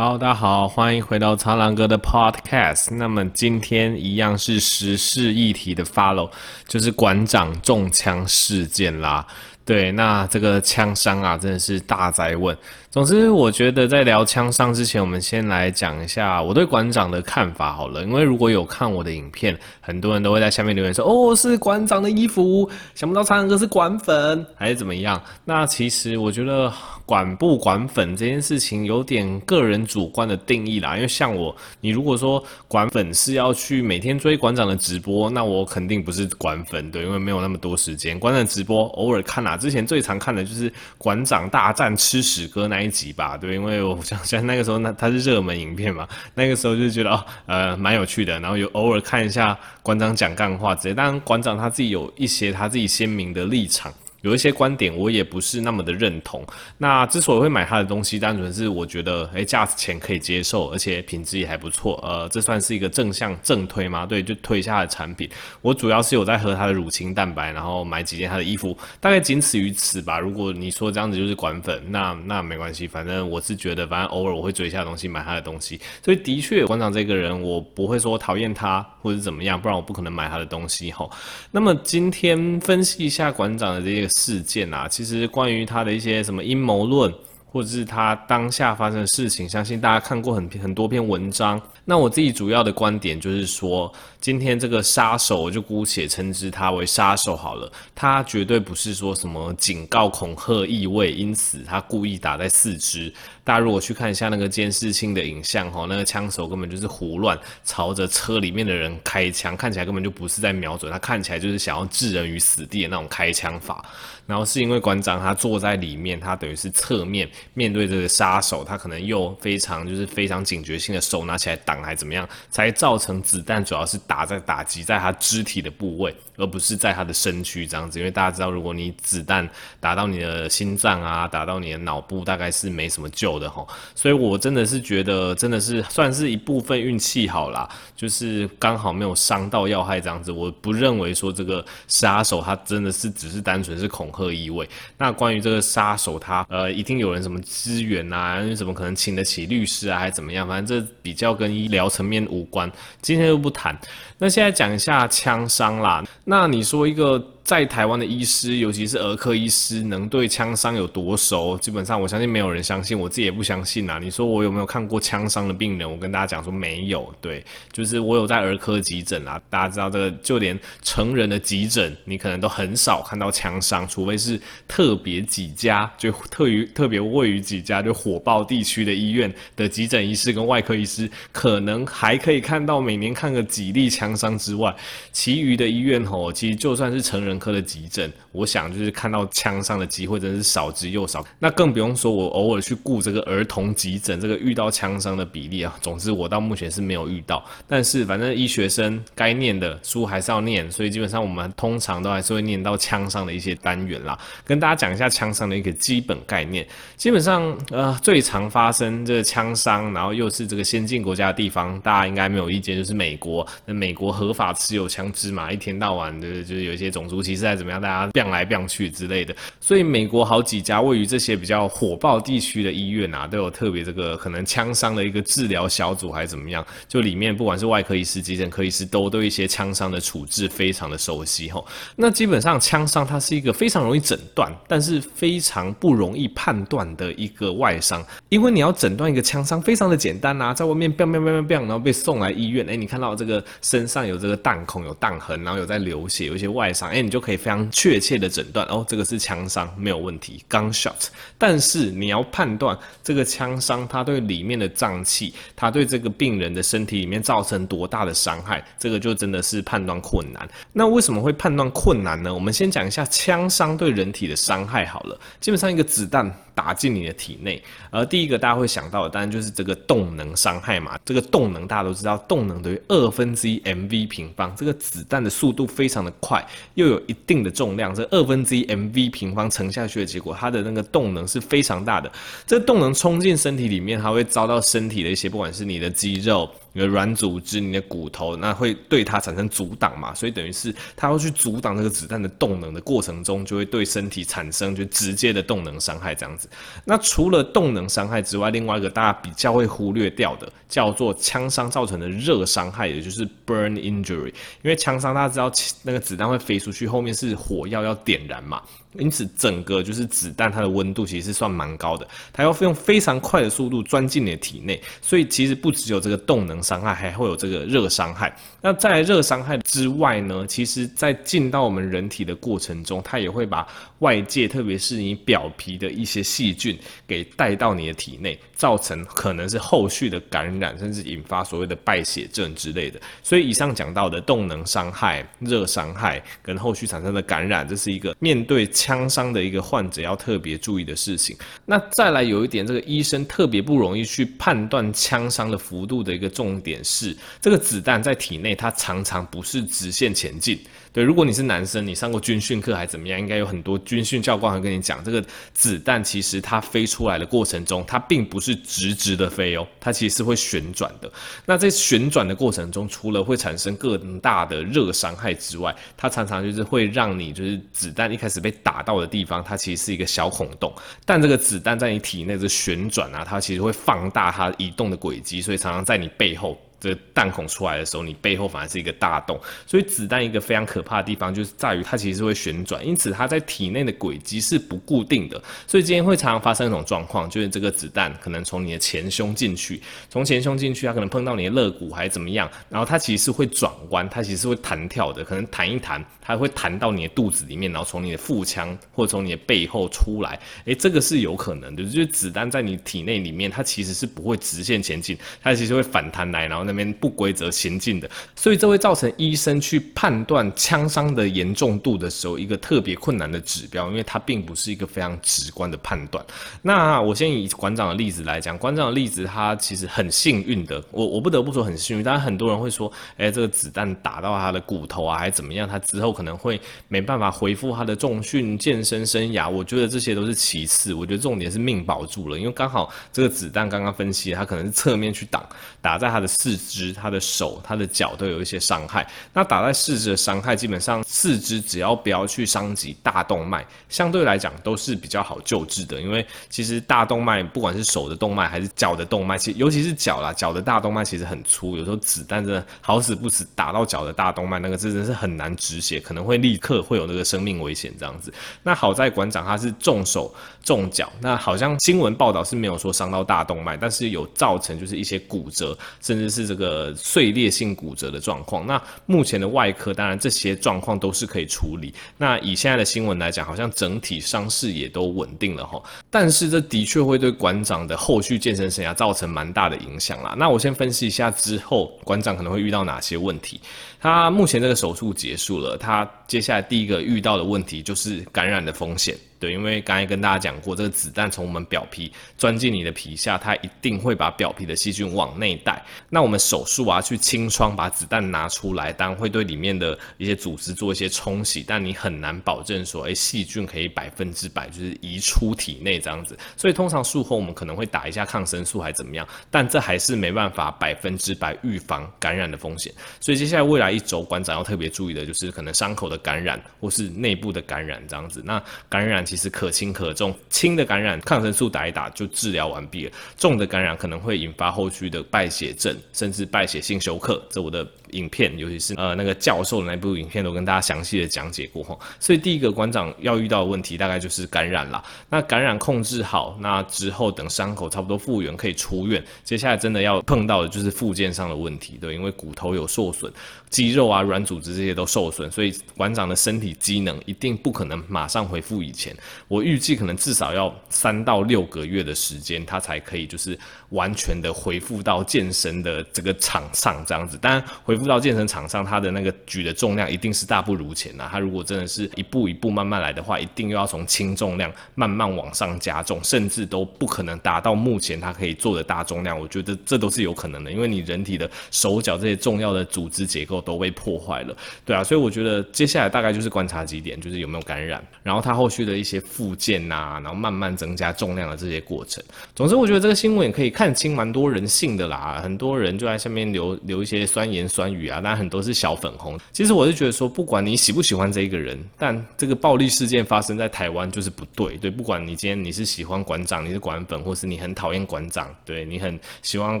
好，大家好，欢迎回到苍狼哥的 Podcast。那么今天一样是时事议题的 follow，就是馆长中枪事件啦。对，那这个枪伤啊，真的是大灾问。总之，我觉得在聊枪伤之前，我们先来讲一下我对馆长的看法好了。因为如果有看我的影片，很多人都会在下面留言说：“哦，是馆长的衣服，想不到苍蓝鸽是馆粉，还是怎么样？”那其实我觉得管不管粉这件事情有点个人主观的定义啦。因为像我，你如果说管粉是要去每天追馆长的直播，那我肯定不是馆粉，对，因为没有那么多时间。馆长直播偶尔看啦，之前最常看的就是馆长大战吃屎哥那。那一集吧，对，因为我想想那个时候，那它是热门影片嘛，那个时候就觉得哦，呃，蛮有趣的，然后有偶尔看一下馆长讲干话直接，当然馆长他自己有一些他自己鲜明的立场。有一些观点我也不是那么的认同。那之所以会买他的东西，单纯是我觉得，诶，价钱可以接受，而且品质也还不错。呃，这算是一个正向正推吗？对，就推一下他的产品。我主要是有在喝他的乳清蛋白，然后买几件他的衣服，大概仅此于此吧。如果你说这样子就是馆粉，那那没关系，反正我是觉得，反正偶尔我会追一下东西，买他的东西。所以的确，馆长这个人，我不会说讨厌他或者怎么样，不然我不可能买他的东西吼。那么今天分析一下馆长的这个。事件啊，其实关于他的一些什么阴谋论，或者是他当下发生的事情，相信大家看过很很多篇文章。那我自己主要的观点就是说，今天这个杀手，我就姑且称之他为杀手好了。他绝对不是说什么警告、恐吓意味，因此他故意打在四肢。大家如果去看一下那个监视性的影像，哈，那个枪手根本就是胡乱朝着车里面的人开枪，看起来根本就不是在瞄准，他看起来就是想要置人于死地的那种开枪法。然后是因为馆长他坐在里面，他等于是侧面面对这个杀手，他可能又非常就是非常警觉性的手拿起来挡。还怎么样，才造成子弹主要是打在打击在他肢体的部位，而不是在他的身躯这样子。因为大家知道，如果你子弹打到你的心脏啊，打到你的脑部，大概是没什么救的吼。所以我真的是觉得，真的是算是一部分运气好啦，就是刚好没有伤到要害这样子。我不认为说这个杀手他真的是只是单纯是恐吓意味。那关于这个杀手他呃，一定有人什么资源啊，怎么可能请得起律师啊，还是怎么样？反正这比较跟医疗层面无关，今天就不谈。那现在讲一下枪伤啦。那你说一个。在台湾的医师，尤其是儿科医师，能对枪伤有多熟？基本上，我相信没有人相信，我自己也不相信啊。你说我有没有看过枪伤的病人？我跟大家讲说没有。对，就是我有在儿科急诊啊。大家知道这个，就连成人的急诊，你可能都很少看到枪伤，除非是特别几家，就特于特别位于几家就火爆地区的医院的急诊医师跟外科医师，可能还可以看到每年看个几例枪伤之外，其余的医院吼，其实就算是成人科的急诊，我想就是看到枪伤的机会真是少之又少。那更不用说我偶尔去顾这个儿童急诊，这个遇到枪伤的比例啊，总之我到目前是没有遇到。但是反正医学生该念的书还是要念，所以基本上我们通常都还是会念到枪伤的一些单元啦。跟大家讲一下枪伤的一个基本概念。基本上呃最常发生这个枪伤，然后又是这个先进国家的地方，大家应该没有意见，就是美国。那美国合法持有枪支嘛，一天到晚的就是有一些种族。其实再怎么样，大家变来变去之类的，所以美国好几家位于这些比较火爆地区的医院啊，都有特别这个可能枪伤的一个治疗小组，还是怎么样？就里面不管是外科医师、急诊科医师，都对一些枪伤的处置非常的熟悉吼。那基本上枪伤它是一个非常容易诊断，但是非常不容易判断的一个外伤，因为你要诊断一个枪伤非常的简单啊，在外面 bang bang bang bang，然后被送来医院，哎，你看到这个身上有这个弹孔、有弹痕，然后有在流血，有一些外伤，哎，你就。可以非常确切切的诊断哦，这个是枪伤，没有问题，gunshot。但是你要判断这个枪伤它对里面的脏器，它对这个病人的身体里面造成多大的伤害，这个就真的是判断困难。那为什么会判断困难呢？我们先讲一下枪伤对人体的伤害好了。基本上一个子弹。打进你的体内，而第一个大家会想到的，当然就是这个动能伤害嘛。这个动能大家都知道，动能等于二分之一 mv 平方。这个子弹的速度非常的快，又有一定的重量，二分之一 mv 平方乘下去的结果，它的那个动能是非常大的。这动能冲进身体里面，它会遭到身体的一些，不管是你的肌肉。你的软组织、你的骨头，那会对它产生阻挡嘛？所以等于是它要去阻挡这个子弹的动能的过程中，就会对身体产生就直接的动能伤害这样子。那除了动能伤害之外，另外一个大家比较会忽略掉的，叫做枪伤造成的热伤害，也就是 burn injury。因为枪伤大家知道，那个子弹会飞出去，后面是火药要点燃嘛。因此，整个就是子弹，它的温度其实是算蛮高的，它要用非常快的速度钻进你的体内，所以其实不只有这个动能伤害，还会有这个热伤害。那在热伤害之外呢，其实在进到我们人体的过程中，它也会把外界，特别是你表皮的一些细菌给带到你的体内，造成可能是后续的感染，甚至引发所谓的败血症之类的。所以以上讲到的动能伤害、热伤害跟后续产生的感染，这是一个面对。枪伤的一个患者要特别注意的事情。那再来有一点，这个医生特别不容易去判断枪伤的幅度的一个重重点是，这个子弹在体内它常常不是直线前进。对，如果你是男生，你上过军训课还怎么样？应该有很多军训教官会跟你讲，这个子弹其实它飞出来的过程中，它并不是直直的飞哦，它其实是会旋转的。那在旋转的过程中，除了会产生更大的热伤害之外，它常常就是会让你就是子弹一开始被打到的地方，它其实是一个小孔洞，但这个子弹在你体内是旋转啊，它其实会放大它移动的轨迹，所以常常在你背后。后这弹孔出来的时候，你背后反而是一个大洞，所以子弹一个非常可怕的地方就是在于它其实是会旋转，因此它在体内的轨迹是不固定的，所以今天会常常发生一种状况，就是这个子弹可能从你的前胸进去，从前胸进去，它可能碰到你的肋骨还是怎么样，然后它其实是会转弯，它其实是会弹跳的，可能弹一弹，它会弹到你的肚子里面，然后从你的腹腔或者从你的背后出来，诶，这个是有可能的，就是子弹在你体内里面，它其实是不会直线前进，它其实会反弹来，然后。那边不规则行进的，所以这会造成医生去判断枪伤的严重度的时候一个特别困难的指标，因为它并不是一个非常直观的判断。那我先以馆长的例子来讲，馆长的例子他其实很幸运的，我我不得不说很幸运。当然很多人会说，哎，这个子弹打到他的骨头啊，还是怎么样，他之后可能会没办法恢复他的重训健身生涯。我觉得这些都是其次，我觉得重点是命保住了，因为刚好这个子弹刚刚分析，他可能是侧面去挡，打在他的四。肢、他的手、他的脚都有一些伤害。那打在四肢的伤害，基本上四肢只要不要去伤及大动脉，相对来讲都是比较好救治的。因为其实大动脉，不管是手的动脉还是脚的动脉，其尤其是脚啦，脚的大动脉其实很粗，有时候子弹真的好死不死打到脚的大动脉，那个真的是很难止血，可能会立刻会有那个生命危险这样子。那好在馆长他是重手重脚，那好像新闻报道是没有说伤到大动脉，但是有造成就是一些骨折，甚至是。这个碎裂性骨折的状况，那目前的外科当然这些状况都是可以处理。那以现在的新闻来讲，好像整体伤势也都稳定了哈。但是这的确会对馆长的后续健身生涯造成蛮大的影响啦。那我先分析一下之后馆长可能会遇到哪些问题。他目前这个手术结束了，他接下来第一个遇到的问题就是感染的风险。对，因为刚才跟大家讲过，这个子弹从我们表皮钻进你的皮下，它一定会把表皮的细菌往内带。那我们手术啊，去清创把子弹拿出来，当然会对里面的一些组织做一些冲洗，但你很难保证说，哎，细菌可以百分之百就是移出体内这样子。所以通常术后我们可能会打一下抗生素，还怎么样？但这还是没办法百分之百预防感染的风险。所以接下来未来一周，馆长要特别注意的就是可能伤口的感染或是内部的感染这样子。那感染。其实可轻可重，轻的感染抗生素打一打就治疗完毕了，重的感染可能会引发后续的败血症，甚至败血性休克。这我的影片，尤其是呃那个教授的那部影片，都跟大家详细的讲解过哈。所以第一个馆长要遇到的问题，大概就是感染啦。那感染控制好，那之后等伤口差不多复原，可以出院。接下来真的要碰到的就是复健上的问题，对，因为骨头有受损，肌肉啊、软组织这些都受损，所以馆长的身体机能一定不可能马上恢复以前。我预计可能至少要三到六个月的时间，他才可以就是完全的恢复到健身的这个场上这样子。当然，恢复复到健身场上，他的那个举的重量一定是大不如前呐。他如果真的是一步一步慢慢来的话，一定又要从轻重量慢慢往上加重，甚至都不可能达到目前他可以做的大重量。我觉得这都是有可能的，因为你人体的手脚这些重要的组织结构都被破坏了，对啊。所以我觉得接下来大概就是观察几点，就是有没有感染，然后他后续的一些复健呐，然后慢慢增加重量的这些过程。总之，我觉得这个新闻也可以看清蛮多人性的啦，很多人就在下面留留一些酸言酸语啊，但很多是小粉红。其实我是觉得说，不管你喜不喜欢这一个人，但这个暴力事件发生在台湾就是不对。对，不管你今天你是喜欢馆长，你是馆粉，或是你很讨厌馆长，对，你很希望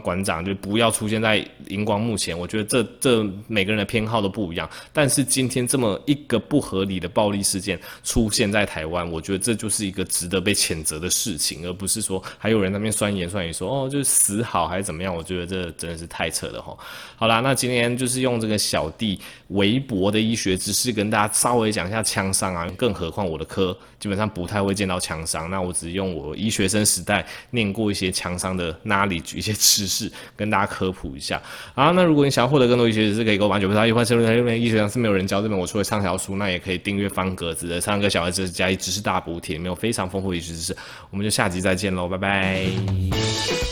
馆长就不要出现在荧光幕前。我觉得这这每个人的偏好都不一样。但是今天这么一个不合理的暴力事件出现在台湾，我觉得这就是一个值得被谴责的事情，而不是说还有人那边酸言酸语说哦，就是死好还是怎么样？我觉得这真的是太扯了吼。好啦，那今天就是用这个小弟微薄的医学知识跟大家稍微讲一下枪伤啊，更何况我的科基本上不太会见到枪伤，那我只是用我医学生时代念过一些枪伤的 knowledge 一些知识跟大家科普一下。好，那如果你想要获得更多医学知识，可以给我把九八一块深入在这边医学上是没有人教这边，我除了畅销书，那也可以订阅方格子的三个小孩知识加一知识大补帖，里面有非常丰富的医学知识。我们就下集再见喽，拜拜。